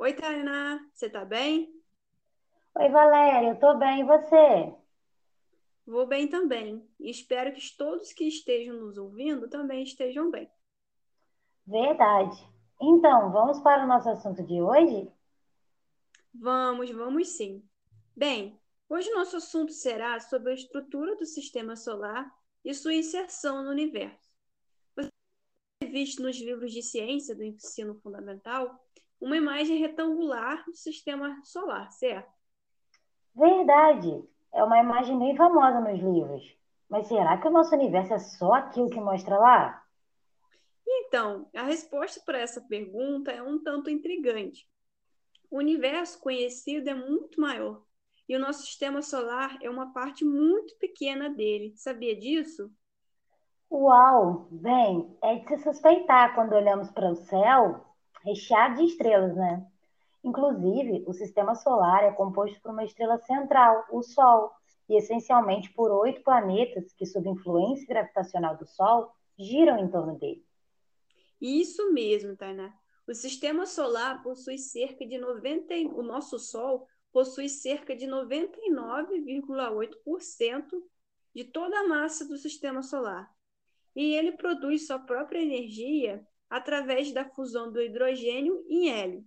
Oi, Tainá, você tá bem? Oi, Valéria, eu tô bem, e você? Vou bem também. E espero que todos que estejam nos ouvindo também estejam bem. Verdade. Então, vamos para o nosso assunto de hoje? Vamos, vamos sim. Bem, hoje nosso assunto será sobre a estrutura do sistema solar e sua inserção no universo. Você visto nos livros de ciência do ensino fundamental uma imagem retangular do sistema solar, certo? Verdade. É uma imagem bem famosa nos livros. Mas será que o nosso universo é só aquilo que mostra lá? Então, a resposta para essa pergunta é um tanto intrigante. O universo conhecido é muito maior e o nosso sistema solar é uma parte muito pequena dele. Sabia disso? Uau! Bem, é de se suspeitar quando olhamos para o céu recheado de estrelas, né? Inclusive, o sistema solar é composto por uma estrela central, o Sol, e essencialmente por oito planetas que, sob influência gravitacional do Sol, giram em torno dele. Isso mesmo, Tainá. O sistema solar possui cerca de 90, o nosso Sol possui cerca de 99,8% de toda a massa do sistema solar. E ele produz sua própria energia através da fusão do hidrogênio em hélio.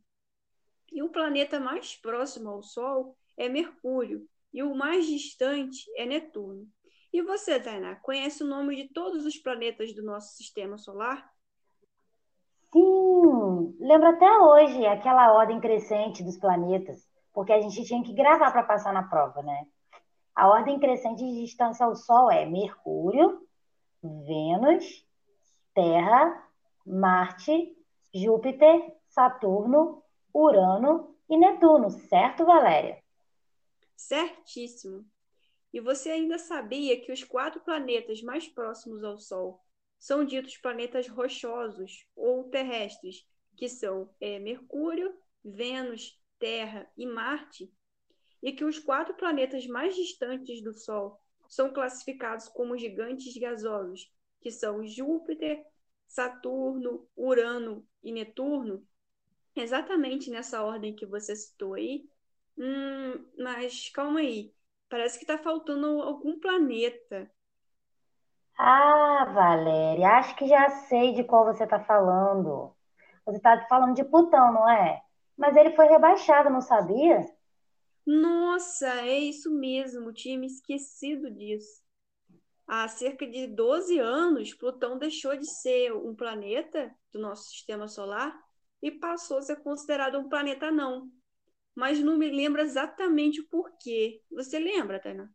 E o planeta mais próximo ao Sol é Mercúrio, e o mais distante é Netuno. E você, Tainá, conhece o nome de todos os planetas do nosso sistema solar? Sim, lembro até hoje aquela ordem crescente dos planetas, porque a gente tinha que gravar para passar na prova, né? A ordem crescente de distância ao Sol é Mercúrio, Vênus, Terra, Marte, Júpiter, Saturno, Urano e Netuno, certo, Valéria? Certíssimo. E você ainda sabia que os quatro planetas mais próximos ao Sol são ditos planetas rochosos ou terrestres, que são é, Mercúrio, Vênus, Terra e Marte, e que os quatro planetas mais distantes do Sol são classificados como gigantes gasosos, que são Júpiter, Saturno, Urano e Netuno, exatamente nessa ordem que você citou aí. Hum, mas calma aí, parece que está faltando algum planeta. Ah, Valéria, acho que já sei de qual você está falando. Você está falando de Plutão, não é? Mas ele foi rebaixado, não sabia? Nossa, é isso mesmo, tinha me esquecido disso há cerca de 12 anos, Plutão deixou de ser um planeta do nosso sistema solar e passou a ser considerado um planeta não. Mas não me lembro exatamente o porquê. Você lembra, Tainá?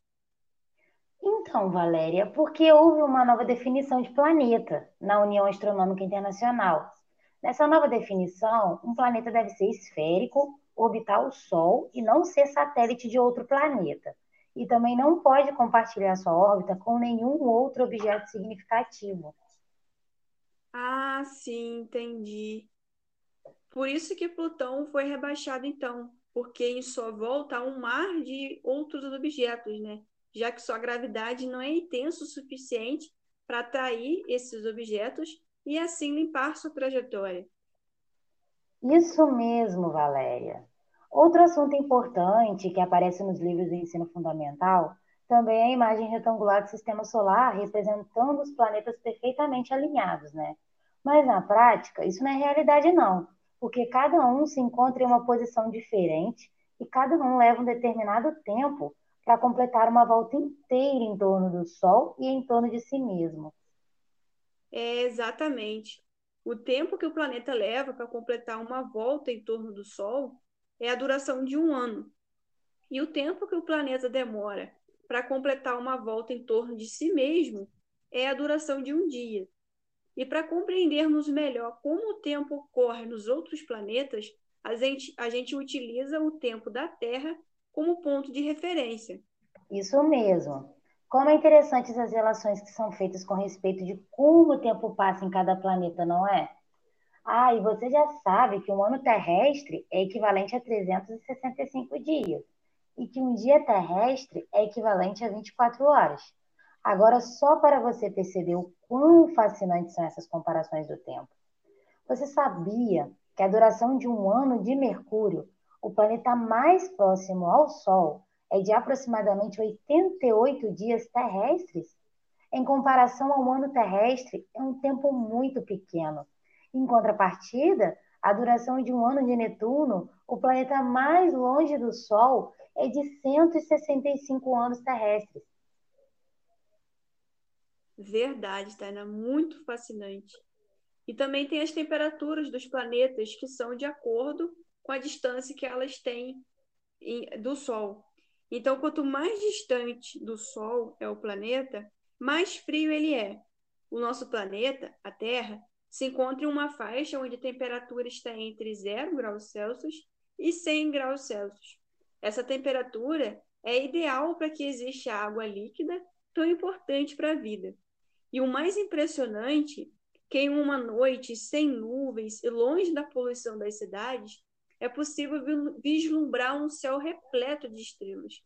Então, Valéria, porque houve uma nova definição de planeta na União Astronômica Internacional. Nessa nova definição, um planeta deve ser esférico, orbitar o Sol e não ser satélite de outro planeta e também não pode compartilhar sua órbita com nenhum outro objeto significativo. Ah, sim, entendi. Por isso que Plutão foi rebaixado, então, porque em sua volta há um mar de outros objetos, né? Já que sua gravidade não é intensa o suficiente para atrair esses objetos e assim limpar sua trajetória. Isso mesmo, Valéria. Outro assunto importante que aparece nos livros do ensino fundamental também é a imagem retangular do sistema solar representando os planetas perfeitamente alinhados, né? Mas na prática, isso não é realidade não, porque cada um se encontra em uma posição diferente e cada um leva um determinado tempo para completar uma volta inteira em torno do Sol e em torno de si mesmo. É exatamente. O tempo que o planeta leva para completar uma volta em torno do Sol é a duração de um ano. E o tempo que o planeta demora para completar uma volta em torno de si mesmo é a duração de um dia. E para compreendermos melhor como o tempo ocorre nos outros planetas, a gente, a gente utiliza o tempo da Terra como ponto de referência. Isso mesmo. Como é interessante as relações que são feitas com respeito de como o tempo passa em cada planeta, não é? Ah, e você já sabe que um ano terrestre é equivalente a 365 dias e que um dia terrestre é equivalente a 24 horas. Agora, só para você perceber o quão fascinantes são essas comparações do tempo. Você sabia que a duração de um ano de Mercúrio, o planeta mais próximo ao Sol, é de aproximadamente 88 dias terrestres. Em comparação ao ano terrestre, é um tempo muito pequeno. Em contrapartida, a duração de um ano de Netuno, o planeta mais longe do Sol, é de 165 anos terrestres. Verdade, Taina, muito fascinante. E também tem as temperaturas dos planetas que são de acordo com a distância que elas têm do Sol. Então, quanto mais distante do Sol é o planeta, mais frio ele é. O nosso planeta, a Terra, se encontra em uma faixa onde a temperatura está entre 0 graus Celsius e 100 graus Celsius. Essa temperatura é ideal para que exista água líquida, tão importante para a vida. E o mais impressionante que em uma noite sem nuvens e longe da poluição das cidades, é possível vislumbrar um céu repleto de estrelas.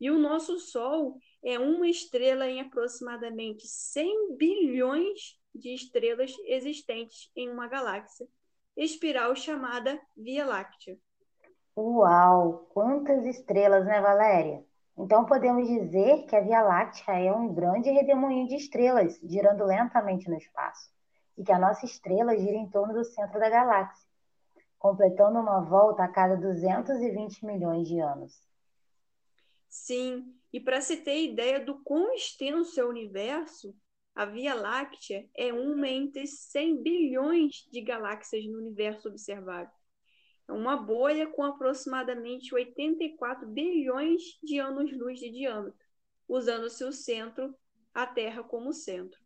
E o nosso Sol é uma estrela em aproximadamente 100 bilhões de estrelas existentes em uma galáxia, espiral chamada Via Láctea. Uau! Quantas estrelas, né, Valéria? Então podemos dizer que a Via Láctea é um grande redemoinho de estrelas, girando lentamente no espaço, e que a nossa estrela gira em torno do centro da galáxia, completando uma volta a cada 220 milhões de anos. Sim, e para se ter ideia do quão extenso é o universo, a Via Láctea é uma entre 100 bilhões de galáxias no universo observável. É uma bolha com aproximadamente 84 bilhões de anos-luz de diâmetro, usando-se o centro, a Terra como centro.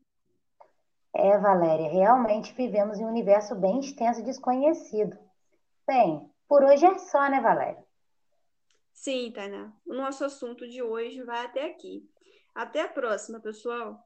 É, Valéria, realmente vivemos em um universo bem extenso e desconhecido. Bem, por hoje é só, né, Valéria? Sim, Tainá. O nosso assunto de hoje vai até aqui. Até a próxima, pessoal.